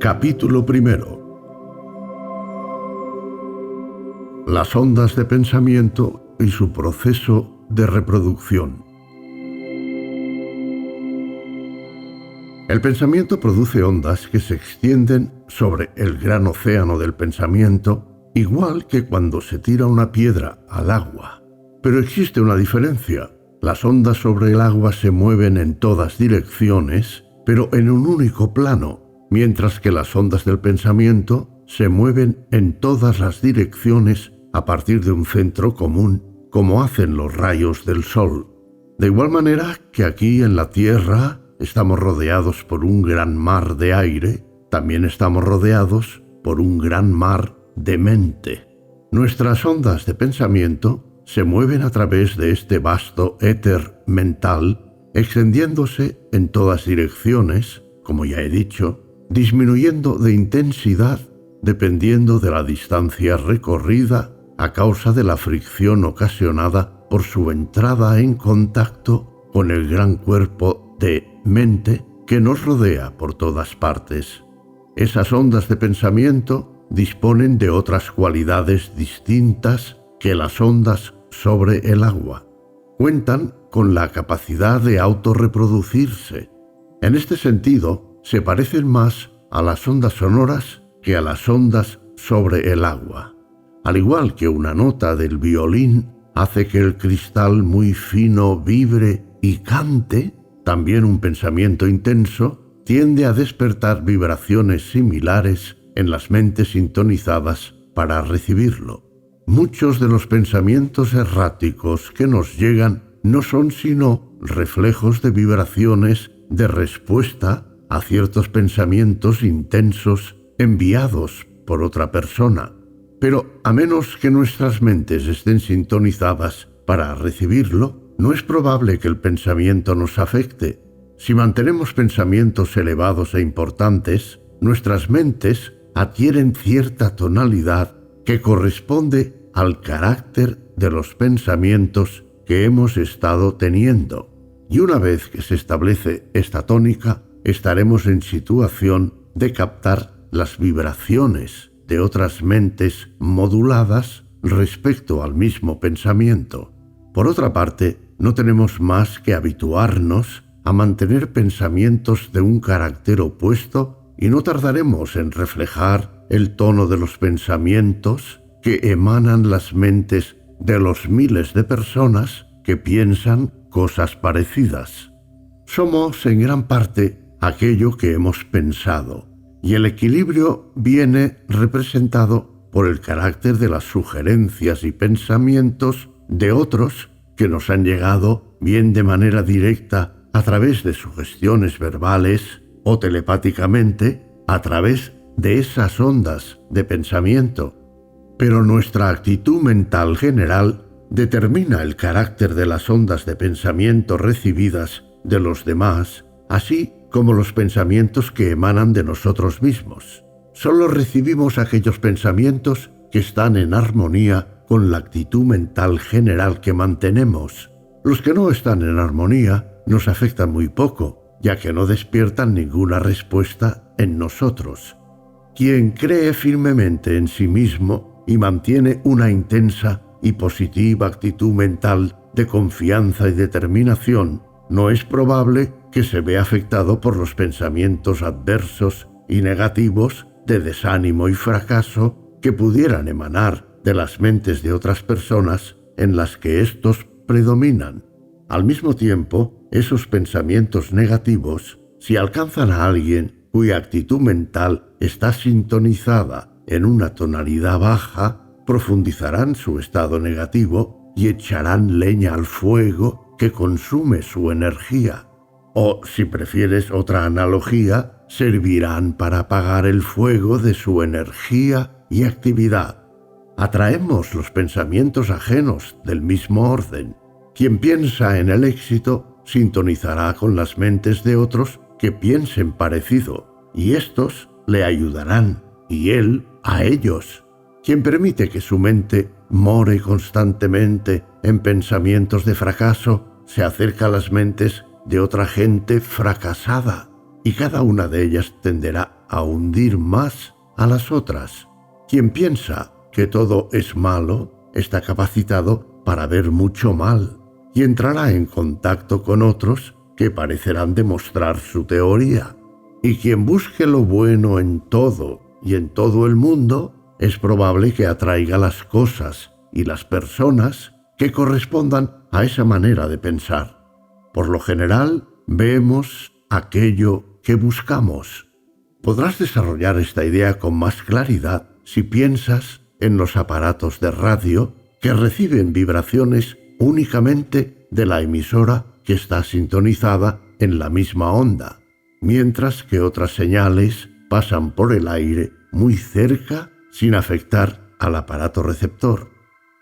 Capítulo primero. Las ondas de pensamiento y su proceso de reproducción. El pensamiento produce ondas que se extienden sobre el gran océano del pensamiento, igual que cuando se tira una piedra al agua. Pero existe una diferencia. Las ondas sobre el agua se mueven en todas direcciones, pero en un único plano, mientras que las ondas del pensamiento se mueven en todas las direcciones a partir de un centro común, como hacen los rayos del sol. De igual manera que aquí en la Tierra estamos rodeados por un gran mar de aire, también estamos rodeados por un gran mar de mente. Nuestras ondas de pensamiento se mueven a través de este vasto éter mental, extendiéndose en todas direcciones, como ya he dicho, disminuyendo de intensidad dependiendo de la distancia recorrida a causa de la fricción ocasionada por su entrada en contacto con el gran cuerpo de mente que nos rodea por todas partes. Esas ondas de pensamiento disponen de otras cualidades distintas que las ondas sobre el agua. Cuentan con la capacidad de autorreproducirse. En este sentido, se parecen más a las ondas sonoras que a las ondas sobre el agua. Al igual que una nota del violín hace que el cristal muy fino vibre y cante, también un pensamiento intenso tiende a despertar vibraciones similares en las mentes sintonizadas para recibirlo. Muchos de los pensamientos erráticos que nos llegan no son sino reflejos de vibraciones de respuesta a ciertos pensamientos intensos enviados por otra persona. Pero a menos que nuestras mentes estén sintonizadas para recibirlo, no es probable que el pensamiento nos afecte. Si mantenemos pensamientos elevados e importantes, nuestras mentes adquieren cierta tonalidad que corresponde al carácter de los pensamientos que hemos estado teniendo. Y una vez que se establece esta tónica, estaremos en situación de captar las vibraciones de otras mentes moduladas respecto al mismo pensamiento. Por otra parte, no tenemos más que habituarnos a mantener pensamientos de un carácter opuesto y no tardaremos en reflejar el tono de los pensamientos que emanan las mentes de los miles de personas que piensan cosas parecidas. Somos en gran parte aquello que hemos pensado, y el equilibrio viene representado por el carácter de las sugerencias y pensamientos de otros que nos han llegado bien de manera directa a través de sugestiones verbales o telepáticamente a través de esas ondas de pensamiento. Pero nuestra actitud mental general determina el carácter de las ondas de pensamiento recibidas de los demás, así como los pensamientos que emanan de nosotros mismos. Solo recibimos aquellos pensamientos que están en armonía con la actitud mental general que mantenemos. Los que no están en armonía nos afectan muy poco, ya que no despiertan ninguna respuesta en nosotros. Quien cree firmemente en sí mismo y mantiene una intensa y positiva actitud mental de confianza y determinación, no es probable que se vea afectado por los pensamientos adversos y negativos de desánimo y fracaso que pudieran emanar de las mentes de otras personas en las que éstos predominan. Al mismo tiempo, esos pensamientos negativos, si alcanzan a alguien cuya actitud mental está sintonizada en una tonalidad baja, profundizarán su estado negativo y echarán leña al fuego que consume su energía. O, si prefieres otra analogía, servirán para apagar el fuego de su energía y actividad. Atraemos los pensamientos ajenos del mismo orden. Quien piensa en el éxito sintonizará con las mentes de otros que piensen parecido, y estos le ayudarán, y él a ellos quien permite que su mente more constantemente en pensamientos de fracaso, se acerca a las mentes de otra gente fracasada y cada una de ellas tenderá a hundir más a las otras. Quien piensa que todo es malo está capacitado para ver mucho mal y entrará en contacto con otros que parecerán demostrar su teoría. Y quien busque lo bueno en todo y en todo el mundo, es probable que atraiga las cosas y las personas que correspondan a esa manera de pensar. Por lo general, vemos aquello que buscamos. Podrás desarrollar esta idea con más claridad si piensas en los aparatos de radio que reciben vibraciones únicamente de la emisora que está sintonizada en la misma onda, mientras que otras señales pasan por el aire muy cerca sin afectar al aparato receptor.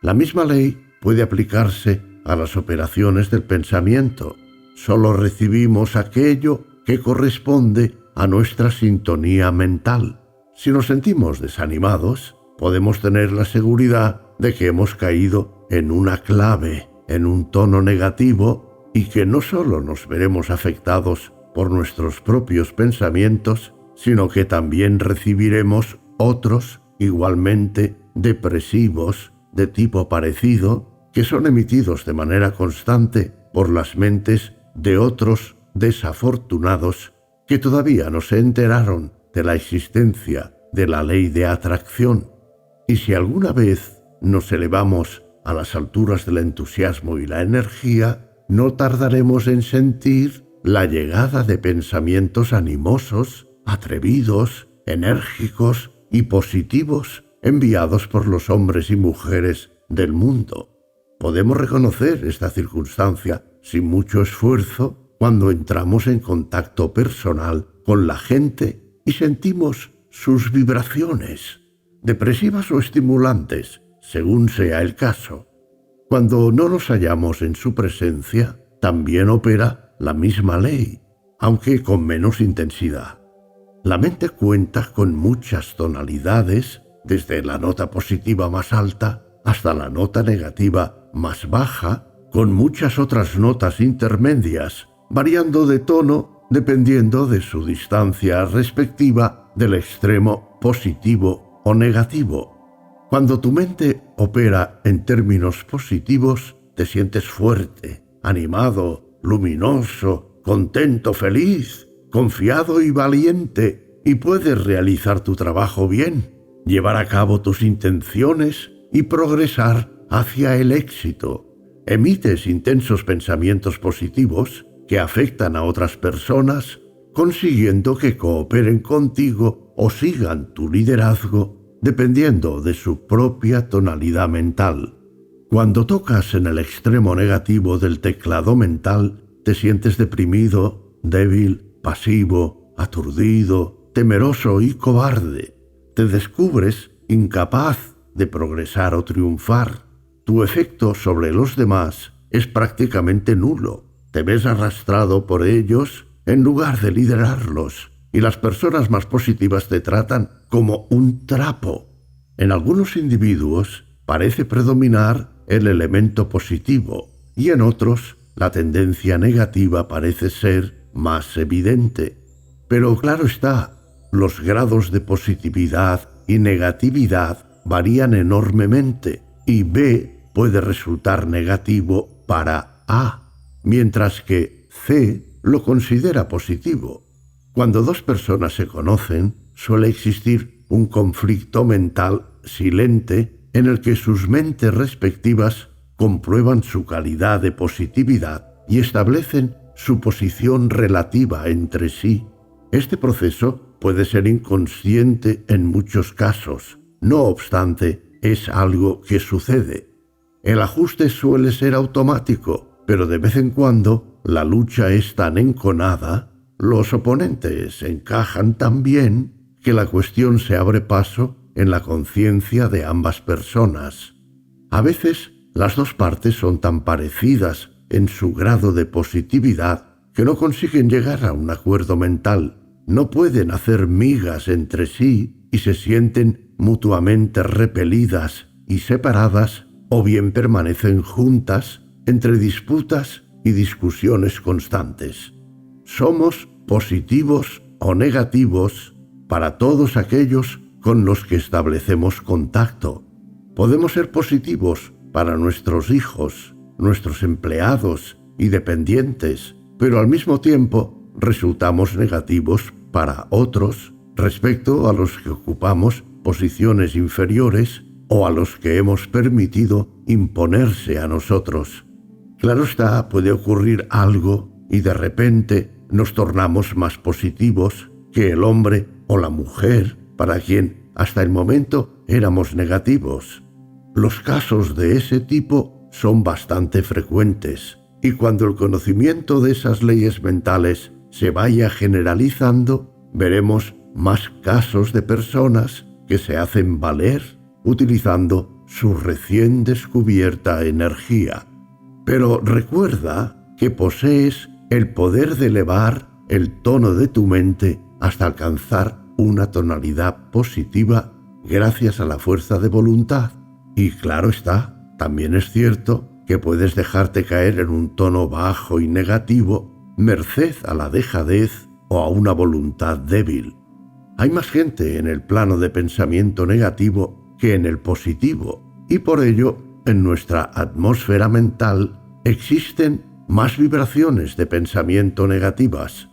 La misma ley puede aplicarse a las operaciones del pensamiento. Solo recibimos aquello que corresponde a nuestra sintonía mental. Si nos sentimos desanimados, podemos tener la seguridad de que hemos caído en una clave, en un tono negativo, y que no solo nos veremos afectados por nuestros propios pensamientos, sino que también recibiremos otros igualmente depresivos de tipo parecido que son emitidos de manera constante por las mentes de otros desafortunados que todavía no se enteraron de la existencia de la ley de atracción. Y si alguna vez nos elevamos a las alturas del entusiasmo y la energía, no tardaremos en sentir la llegada de pensamientos animosos, atrevidos, enérgicos y positivos enviados por los hombres y mujeres del mundo. Podemos reconocer esta circunstancia sin mucho esfuerzo cuando entramos en contacto personal con la gente y sentimos sus vibraciones, depresivas o estimulantes, según sea el caso. Cuando no nos hallamos en su presencia, también opera la misma ley, aunque con menos intensidad. La mente cuenta con muchas tonalidades, desde la nota positiva más alta hasta la nota negativa más baja, con muchas otras notas intermedias, variando de tono dependiendo de su distancia respectiva del extremo positivo o negativo. Cuando tu mente opera en términos positivos, te sientes fuerte, animado, luminoso, contento, feliz, confiado y valiente, y puedes realizar tu trabajo bien, llevar a cabo tus intenciones y progresar hacia el éxito. Emites intensos pensamientos positivos que afectan a otras personas, consiguiendo que cooperen contigo o sigan tu liderazgo dependiendo de su propia tonalidad mental. Cuando tocas en el extremo negativo del teclado mental, te sientes deprimido, débil, pasivo, aturdido, temeroso y cobarde. Te descubres incapaz de progresar o triunfar tu efecto sobre los demás es prácticamente nulo. Te ves arrastrado por ellos en lugar de liderarlos y las personas más positivas te tratan como un trapo. En algunos individuos parece predominar el elemento positivo y en otros la tendencia negativa parece ser más evidente. Pero claro está, los grados de positividad y negatividad varían enormemente y B puede resultar negativo para A, mientras que C lo considera positivo. Cuando dos personas se conocen, suele existir un conflicto mental silente en el que sus mentes respectivas comprueban su calidad de positividad y establecen su posición relativa entre sí. Este proceso puede ser inconsciente en muchos casos. No obstante, es algo que sucede. El ajuste suele ser automático, pero de vez en cuando la lucha es tan enconada, los oponentes encajan tan bien que la cuestión se abre paso en la conciencia de ambas personas. A veces las dos partes son tan parecidas en su grado de positividad que no consiguen llegar a un acuerdo mental, no pueden hacer migas entre sí y se sienten mutuamente repelidas y separadas, o bien permanecen juntas entre disputas y discusiones constantes. Somos positivos o negativos para todos aquellos con los que establecemos contacto. Podemos ser positivos para nuestros hijos, nuestros empleados y dependientes, pero al mismo tiempo resultamos negativos para otros respecto a los que ocupamos posiciones inferiores o a los que hemos permitido imponerse a nosotros. Claro está, puede ocurrir algo y de repente nos tornamos más positivos que el hombre o la mujer para quien hasta el momento éramos negativos. Los casos de ese tipo son bastante frecuentes y cuando el conocimiento de esas leyes mentales se vaya generalizando, veremos más casos de personas que se hacen valer utilizando su recién descubierta energía. Pero recuerda que posees el poder de elevar el tono de tu mente hasta alcanzar una tonalidad positiva gracias a la fuerza de voluntad. Y claro está, también es cierto que puedes dejarte caer en un tono bajo y negativo merced a la dejadez o a una voluntad débil. Hay más gente en el plano de pensamiento negativo que en el positivo y por ello en nuestra atmósfera mental existen más vibraciones de pensamiento negativas.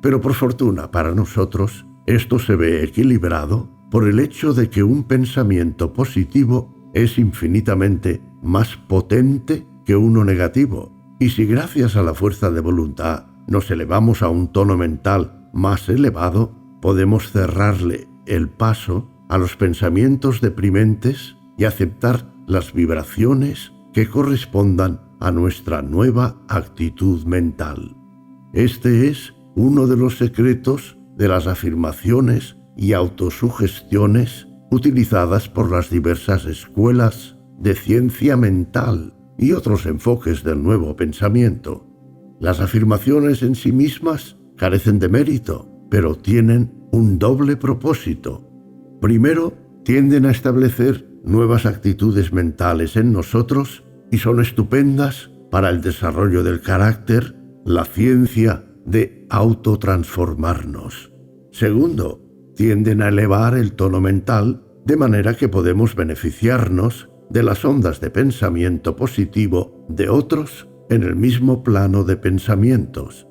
Pero por fortuna para nosotros esto se ve equilibrado por el hecho de que un pensamiento positivo es infinitamente más potente que uno negativo. Y si gracias a la fuerza de voluntad nos elevamos a un tono mental más elevado, podemos cerrarle el paso a los pensamientos deprimentes y aceptar las vibraciones que correspondan a nuestra nueva actitud mental. Este es uno de los secretos de las afirmaciones y autosugestiones utilizadas por las diversas escuelas de ciencia mental y otros enfoques del nuevo pensamiento. Las afirmaciones en sí mismas carecen de mérito, pero tienen un doble propósito. Primero, tienden a establecer nuevas actitudes mentales en nosotros y son estupendas para el desarrollo del carácter, la ciencia de autotransformarnos. Segundo, tienden a elevar el tono mental de manera que podemos beneficiarnos de las ondas de pensamiento positivo de otros en el mismo plano de pensamientos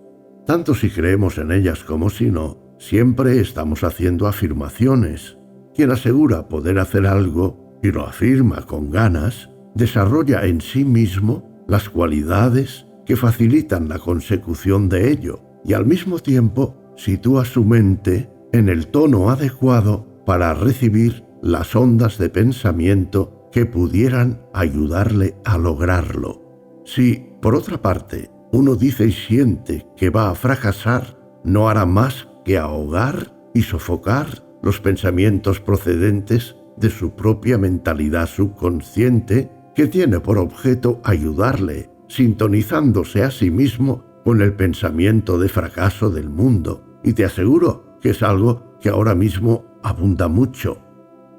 tanto si creemos en ellas como si no, siempre estamos haciendo afirmaciones. Quien asegura poder hacer algo y lo afirma con ganas, desarrolla en sí mismo las cualidades que facilitan la consecución de ello y al mismo tiempo sitúa su mente en el tono adecuado para recibir las ondas de pensamiento que pudieran ayudarle a lograrlo. Si, por otra parte, uno dice y siente que va a fracasar, no hará más que ahogar y sofocar los pensamientos procedentes de su propia mentalidad subconsciente que tiene por objeto ayudarle, sintonizándose a sí mismo con el pensamiento de fracaso del mundo. Y te aseguro que es algo que ahora mismo abunda mucho.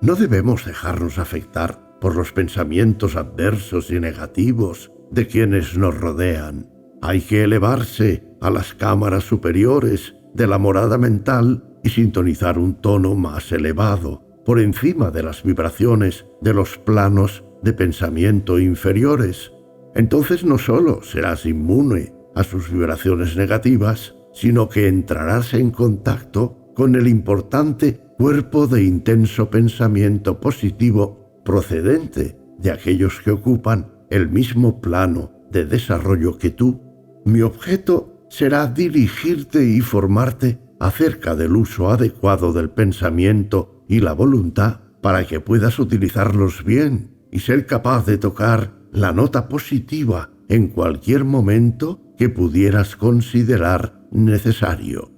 No debemos dejarnos afectar por los pensamientos adversos y negativos de quienes nos rodean. Hay que elevarse a las cámaras superiores de la morada mental y sintonizar un tono más elevado, por encima de las vibraciones de los planos de pensamiento inferiores. Entonces no solo serás inmune a sus vibraciones negativas, sino que entrarás en contacto con el importante cuerpo de intenso pensamiento positivo procedente de aquellos que ocupan el mismo plano de desarrollo que tú mi objeto será dirigirte y formarte acerca del uso adecuado del pensamiento y la voluntad para que puedas utilizarlos bien y ser capaz de tocar la nota positiva en cualquier momento que pudieras considerar necesario.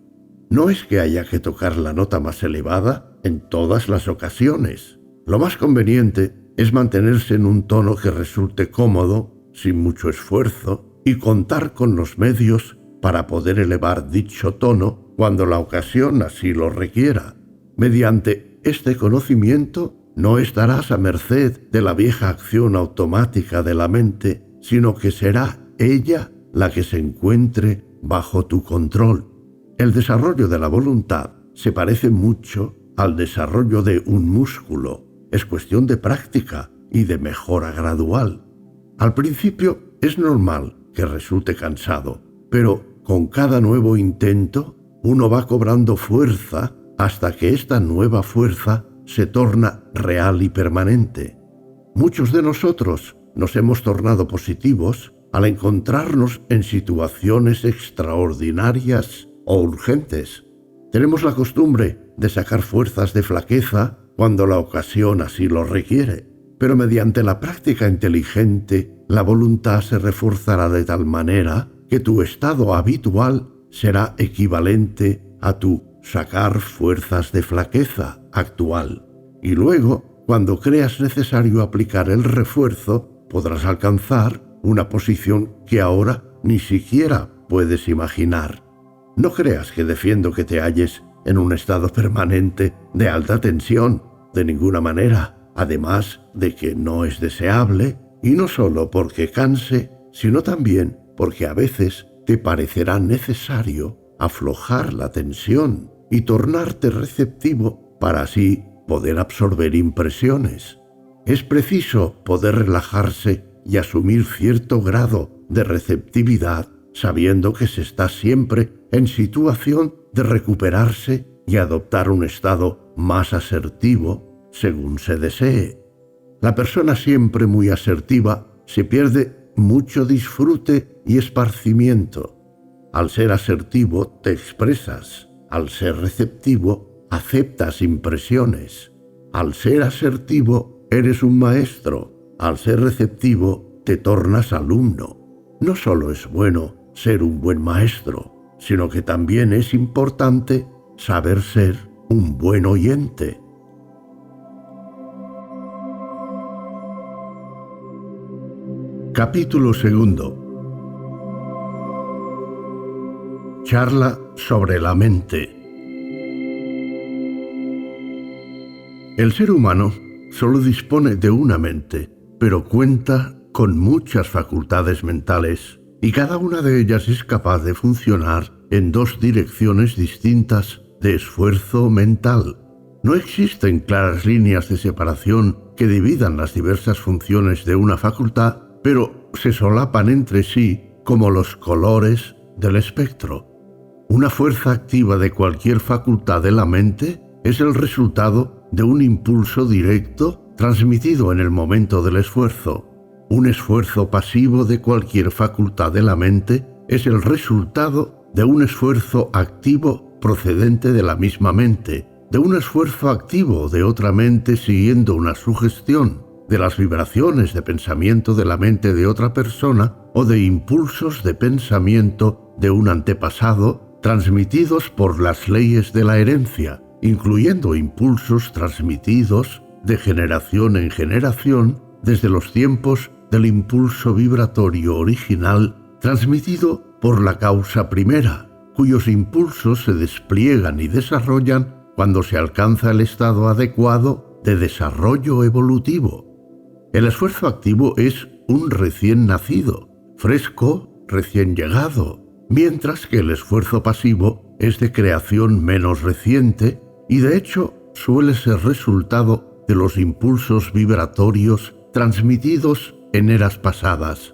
No es que haya que tocar la nota más elevada en todas las ocasiones. Lo más conveniente es mantenerse en un tono que resulte cómodo, sin mucho esfuerzo, y contar con los medios para poder elevar dicho tono cuando la ocasión así lo requiera. Mediante este conocimiento no estarás a merced de la vieja acción automática de la mente, sino que será ella la que se encuentre bajo tu control. El desarrollo de la voluntad se parece mucho al desarrollo de un músculo. Es cuestión de práctica y de mejora gradual. Al principio es normal que resulte cansado, pero con cada nuevo intento uno va cobrando fuerza hasta que esta nueva fuerza se torna real y permanente. Muchos de nosotros nos hemos tornado positivos al encontrarnos en situaciones extraordinarias o urgentes. Tenemos la costumbre de sacar fuerzas de flaqueza cuando la ocasión así lo requiere, pero mediante la práctica inteligente la voluntad se reforzará de tal manera que tu estado habitual será equivalente a tu sacar fuerzas de flaqueza actual. Y luego, cuando creas necesario aplicar el refuerzo, podrás alcanzar una posición que ahora ni siquiera puedes imaginar. No creas que defiendo que te halles en un estado permanente de alta tensión, de ninguna manera, además de que no es deseable, y no solo porque canse, sino también porque a veces te parecerá necesario aflojar la tensión y tornarte receptivo para así poder absorber impresiones. Es preciso poder relajarse y asumir cierto grado de receptividad sabiendo que se está siempre en situación de recuperarse y adoptar un estado más asertivo según se desee. La persona siempre muy asertiva se pierde mucho disfrute y esparcimiento. Al ser asertivo te expresas, al ser receptivo aceptas impresiones, al ser asertivo eres un maestro, al ser receptivo, te tornas alumno. No solo es bueno ser un buen maestro, sino que también es importante saber ser un buen oyente. Capítulo segundo. Charla sobre la mente. El ser humano solo dispone de una mente pero cuenta con muchas facultades mentales y cada una de ellas es capaz de funcionar en dos direcciones distintas de esfuerzo mental. No existen claras líneas de separación que dividan las diversas funciones de una facultad, pero se solapan entre sí como los colores del espectro. Una fuerza activa de cualquier facultad de la mente es el resultado de un impulso directo transmitido en el momento del esfuerzo. Un esfuerzo pasivo de cualquier facultad de la mente es el resultado de un esfuerzo activo procedente de la misma mente, de un esfuerzo activo de otra mente siguiendo una sugestión, de las vibraciones de pensamiento de la mente de otra persona o de impulsos de pensamiento de un antepasado transmitidos por las leyes de la herencia, incluyendo impulsos transmitidos de generación en generación desde los tiempos del impulso vibratorio original transmitido por la causa primera, cuyos impulsos se despliegan y desarrollan cuando se alcanza el estado adecuado de desarrollo evolutivo. El esfuerzo activo es un recién nacido, fresco, recién llegado, mientras que el esfuerzo pasivo es de creación menos reciente y de hecho suele ser resultado de los impulsos vibratorios transmitidos en eras pasadas.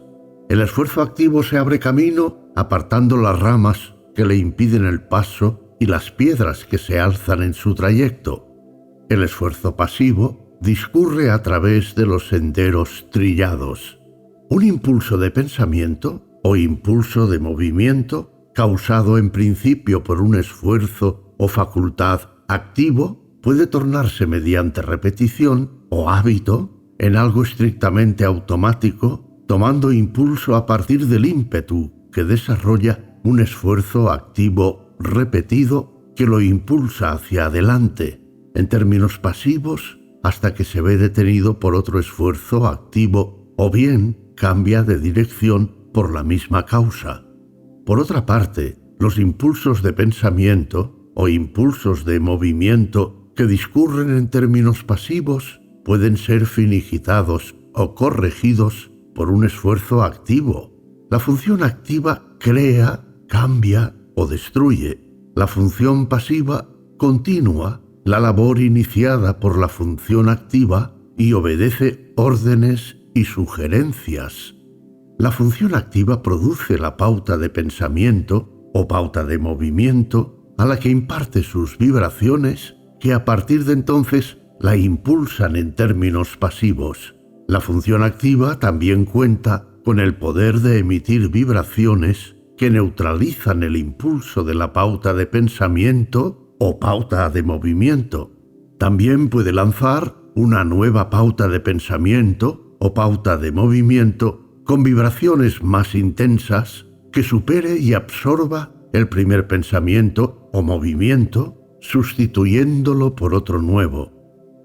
El esfuerzo activo se abre camino apartando las ramas que le impiden el paso y las piedras que se alzan en su trayecto. El esfuerzo pasivo discurre a través de los senderos trillados. Un impulso de pensamiento o impulso de movimiento causado en principio por un esfuerzo o facultad activo puede tornarse mediante repetición o hábito en algo estrictamente automático, tomando impulso a partir del ímpetu que desarrolla un esfuerzo activo repetido que lo impulsa hacia adelante, en términos pasivos, hasta que se ve detenido por otro esfuerzo activo o bien cambia de dirección por la misma causa. Por otra parte, los impulsos de pensamiento o impulsos de movimiento que discurren en términos pasivos pueden ser finigitados o corregidos por un esfuerzo activo. La función activa crea, cambia o destruye. La función pasiva continua la labor iniciada por la función activa y obedece órdenes y sugerencias. La función activa produce la pauta de pensamiento o pauta de movimiento a la que imparte sus vibraciones que a partir de entonces la impulsan en términos pasivos. La función activa también cuenta con el poder de emitir vibraciones que neutralizan el impulso de la pauta de pensamiento o pauta de movimiento. También puede lanzar una nueva pauta de pensamiento o pauta de movimiento con vibraciones más intensas que supere y absorba el primer pensamiento o movimiento, sustituyéndolo por otro nuevo.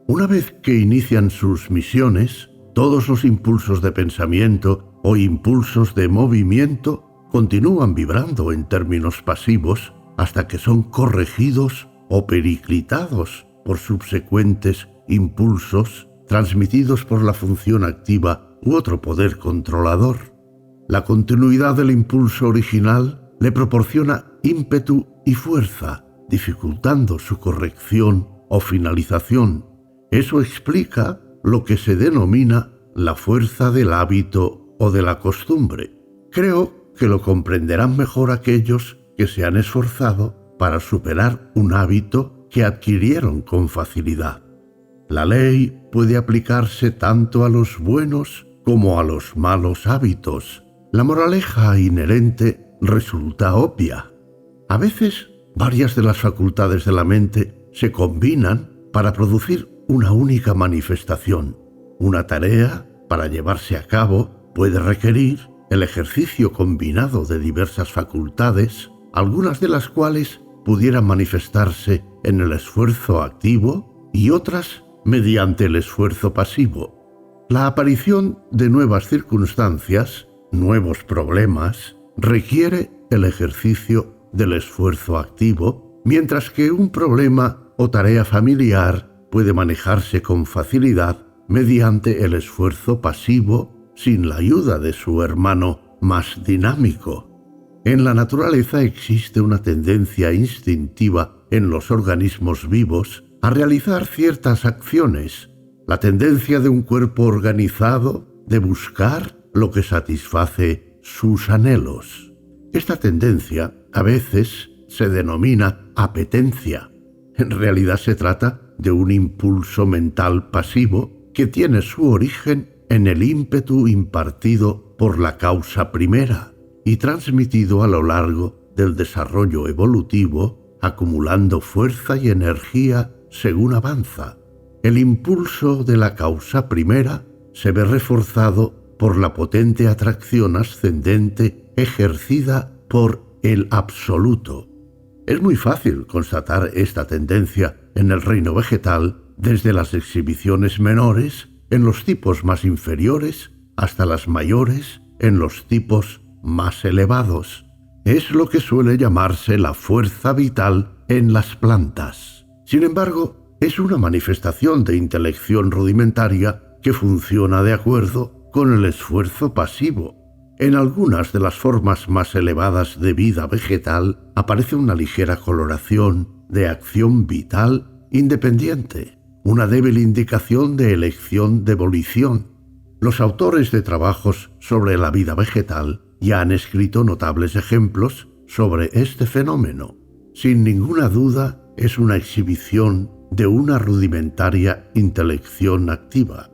Una vez que inician sus misiones, todos los impulsos de pensamiento o impulsos de movimiento continúan vibrando en términos pasivos hasta que son corregidos o periclitados por subsecuentes impulsos transmitidos por la función activa u otro poder controlador. La continuidad del impulso original le proporciona ímpetu y fuerza, dificultando su corrección o finalización eso explica lo que se denomina la fuerza del hábito o de la costumbre. Creo que lo comprenderán mejor aquellos que se han esforzado para superar un hábito que adquirieron con facilidad. La ley puede aplicarse tanto a los buenos como a los malos hábitos. La moraleja inherente resulta obvia. A veces, varias de las facultades de la mente se combinan para producir una única manifestación. Una tarea, para llevarse a cabo, puede requerir el ejercicio combinado de diversas facultades, algunas de las cuales pudieran manifestarse en el esfuerzo activo y otras mediante el esfuerzo pasivo. La aparición de nuevas circunstancias, nuevos problemas, requiere el ejercicio del esfuerzo activo, mientras que un problema o tarea familiar puede manejarse con facilidad mediante el esfuerzo pasivo sin la ayuda de su hermano más dinámico. En la naturaleza existe una tendencia instintiva en los organismos vivos a realizar ciertas acciones, la tendencia de un cuerpo organizado de buscar lo que satisface sus anhelos. Esta tendencia a veces se denomina apetencia. En realidad se trata de un impulso mental pasivo que tiene su origen en el ímpetu impartido por la causa primera y transmitido a lo largo del desarrollo evolutivo, acumulando fuerza y energía según avanza. El impulso de la causa primera se ve reforzado por la potente atracción ascendente ejercida por el absoluto. Es muy fácil constatar esta tendencia en el reino vegetal desde las exhibiciones menores en los tipos más inferiores hasta las mayores en los tipos más elevados. Es lo que suele llamarse la fuerza vital en las plantas. Sin embargo, es una manifestación de intelección rudimentaria que funciona de acuerdo con el esfuerzo pasivo. En algunas de las formas más elevadas de vida vegetal aparece una ligera coloración de acción vital independiente, una débil indicación de elección de volición. Los autores de trabajos sobre la vida vegetal ya han escrito notables ejemplos sobre este fenómeno. Sin ninguna duda, es una exhibición de una rudimentaria intelección activa.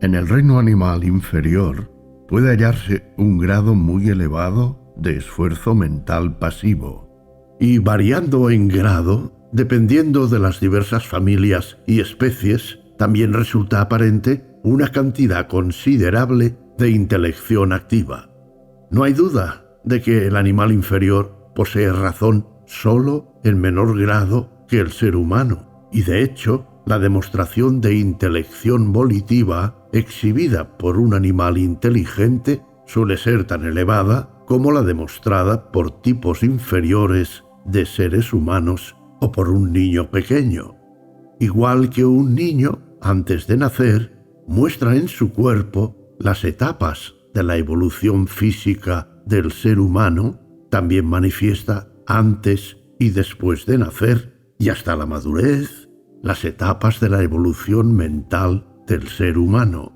En el reino animal inferior puede hallarse un grado muy elevado de esfuerzo mental pasivo, y variando en grado, dependiendo de las diversas familias y especies, también resulta aparente una cantidad considerable de intelección activa. No hay duda de que el animal inferior posee razón solo en menor grado que el ser humano, y de hecho, la demostración de intelección volitiva exhibida por un animal inteligente suele ser tan elevada como la demostrada por tipos inferiores de seres humanos o por un niño pequeño. Igual que un niño, antes de nacer, muestra en su cuerpo las etapas de la evolución física del ser humano, también manifiesta antes y después de nacer y hasta la madurez, las etapas de la evolución mental del ser humano.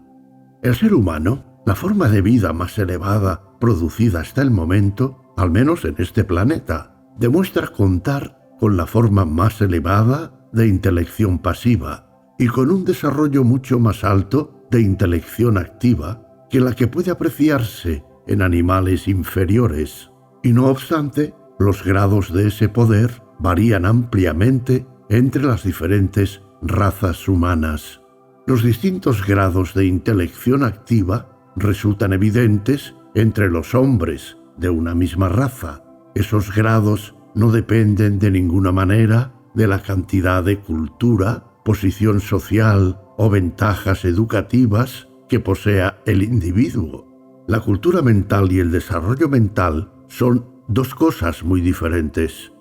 El ser humano, la forma de vida más elevada producida hasta el momento, al menos en este planeta, demuestra contar con la forma más elevada de intelección pasiva y con un desarrollo mucho más alto de intelección activa que la que puede apreciarse en animales inferiores. Y no obstante, los grados de ese poder varían ampliamente entre las diferentes razas humanas. Los distintos grados de intelección activa resultan evidentes entre los hombres de una misma raza. Esos grados no dependen de ninguna manera de la cantidad de cultura, posición social o ventajas educativas que posea el individuo. La cultura mental y el desarrollo mental son dos cosas muy diferentes.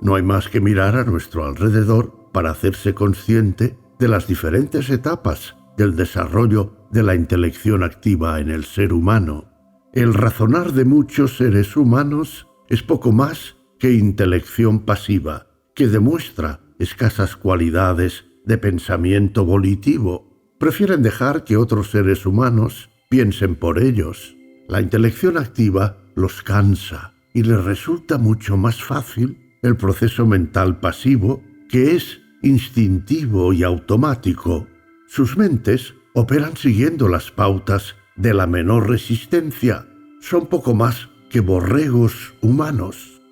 No hay más que mirar a nuestro alrededor para hacerse consciente de las diferentes etapas del desarrollo de la intelección activa en el ser humano. El razonar de muchos seres humanos es poco más que intelección pasiva, que demuestra escasas cualidades de pensamiento volitivo. Prefieren dejar que otros seres humanos piensen por ellos. La intelección activa los cansa y les resulta mucho más fácil el proceso mental pasivo, que es instintivo y automático. Sus mentes operan siguiendo las pautas de la menor resistencia. Son poco más que borregos humanos.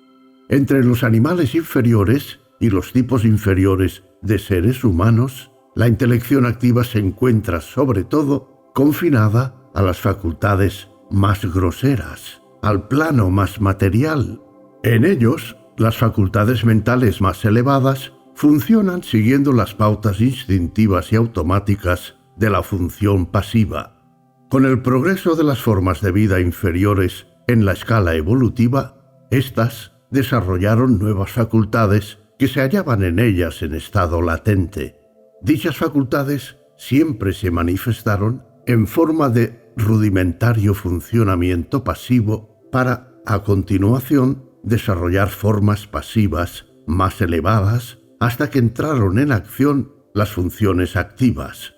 Entre los animales inferiores y los tipos inferiores de seres humanos, la intelección activa se encuentra sobre todo confinada a las facultades más groseras, al plano más material. En ellos, las facultades mentales más elevadas funcionan siguiendo las pautas instintivas y automáticas de la función pasiva. Con el progreso de las formas de vida inferiores en la escala evolutiva, éstas desarrollaron nuevas facultades que se hallaban en ellas en estado latente. Dichas facultades siempre se manifestaron en forma de rudimentario funcionamiento pasivo para, a continuación, desarrollar formas pasivas más elevadas hasta que entraron en acción las funciones activas.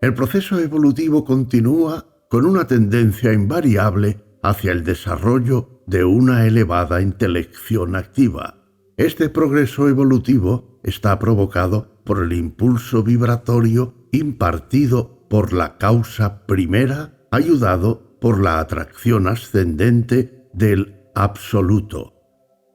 El proceso evolutivo continúa con una tendencia invariable hacia el desarrollo de una elevada intelección activa. Este progreso evolutivo está provocado por el impulso vibratorio impartido por la causa primera, ayudado por la atracción ascendente del absoluto.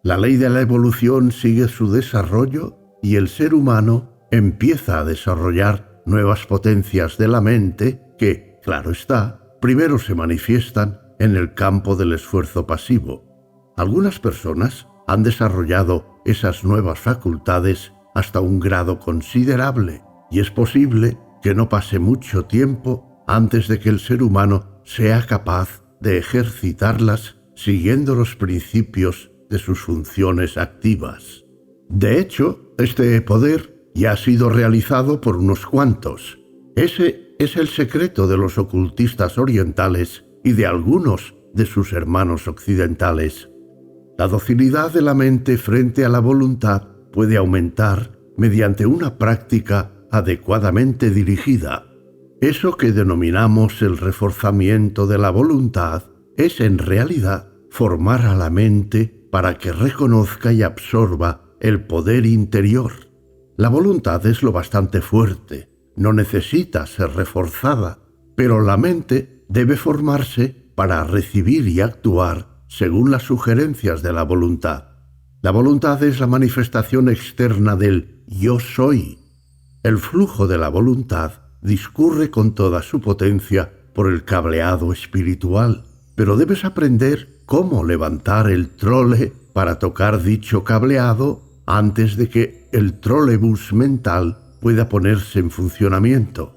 La ley de la evolución sigue su desarrollo y el ser humano empieza a desarrollar nuevas potencias de la mente que, claro está, primero se manifiestan en el campo del esfuerzo pasivo. Algunas personas han desarrollado esas nuevas facultades hasta un grado considerable y es posible que no pase mucho tiempo antes de que el ser humano sea capaz de ejercitarlas siguiendo los principios de sus funciones activas. De hecho, este poder y ha sido realizado por unos cuantos. Ese es el secreto de los ocultistas orientales y de algunos de sus hermanos occidentales. La docilidad de la mente frente a la voluntad puede aumentar mediante una práctica adecuadamente dirigida. Eso que denominamos el reforzamiento de la voluntad es en realidad formar a la mente para que reconozca y absorba el poder interior la voluntad es lo bastante fuerte, no necesita ser reforzada, pero la mente debe formarse para recibir y actuar según las sugerencias de la voluntad. La voluntad es la manifestación externa del yo soy. El flujo de la voluntad discurre con toda su potencia por el cableado espiritual, pero debes aprender cómo levantar el trole para tocar dicho cableado antes de que el trolebús mental pueda ponerse en funcionamiento.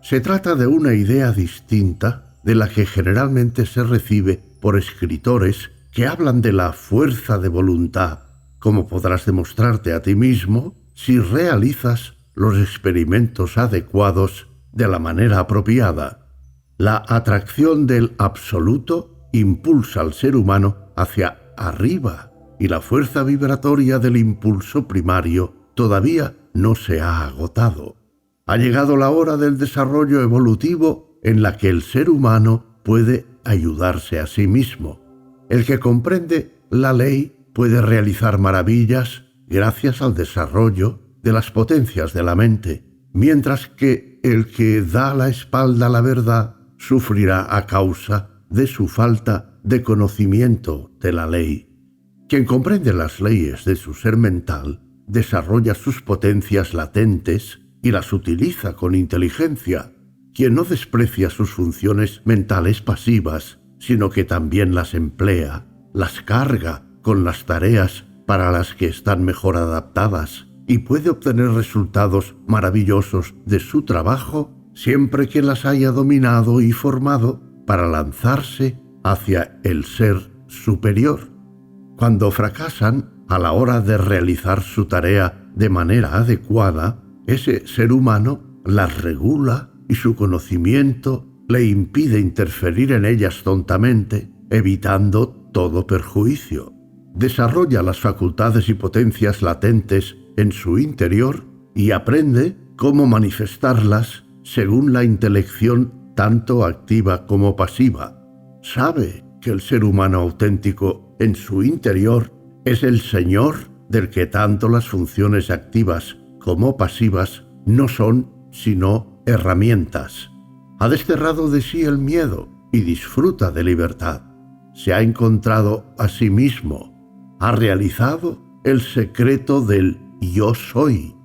Se trata de una idea distinta de la que generalmente se recibe por escritores que hablan de la fuerza de voluntad, como podrás demostrarte a ti mismo si realizas los experimentos adecuados de la manera apropiada. La atracción del absoluto impulsa al ser humano hacia arriba y la fuerza vibratoria del impulso primario todavía no se ha agotado. Ha llegado la hora del desarrollo evolutivo en la que el ser humano puede ayudarse a sí mismo. El que comprende la ley puede realizar maravillas gracias al desarrollo de las potencias de la mente, mientras que el que da la espalda a la verdad sufrirá a causa de su falta de conocimiento de la ley. Quien comprende las leyes de su ser mental desarrolla sus potencias latentes y las utiliza con inteligencia. Quien no desprecia sus funciones mentales pasivas, sino que también las emplea, las carga con las tareas para las que están mejor adaptadas y puede obtener resultados maravillosos de su trabajo siempre que las haya dominado y formado para lanzarse hacia el ser superior. Cuando fracasan a la hora de realizar su tarea de manera adecuada, ese ser humano las regula y su conocimiento le impide interferir en ellas tontamente, evitando todo perjuicio. Desarrolla las facultades y potencias latentes en su interior y aprende cómo manifestarlas según la intelección tanto activa como pasiva. Sabe que el ser humano auténtico en su interior es el Señor del que tanto las funciones activas como pasivas no son sino herramientas. Ha desterrado de sí el miedo y disfruta de libertad. Se ha encontrado a sí mismo. Ha realizado el secreto del yo soy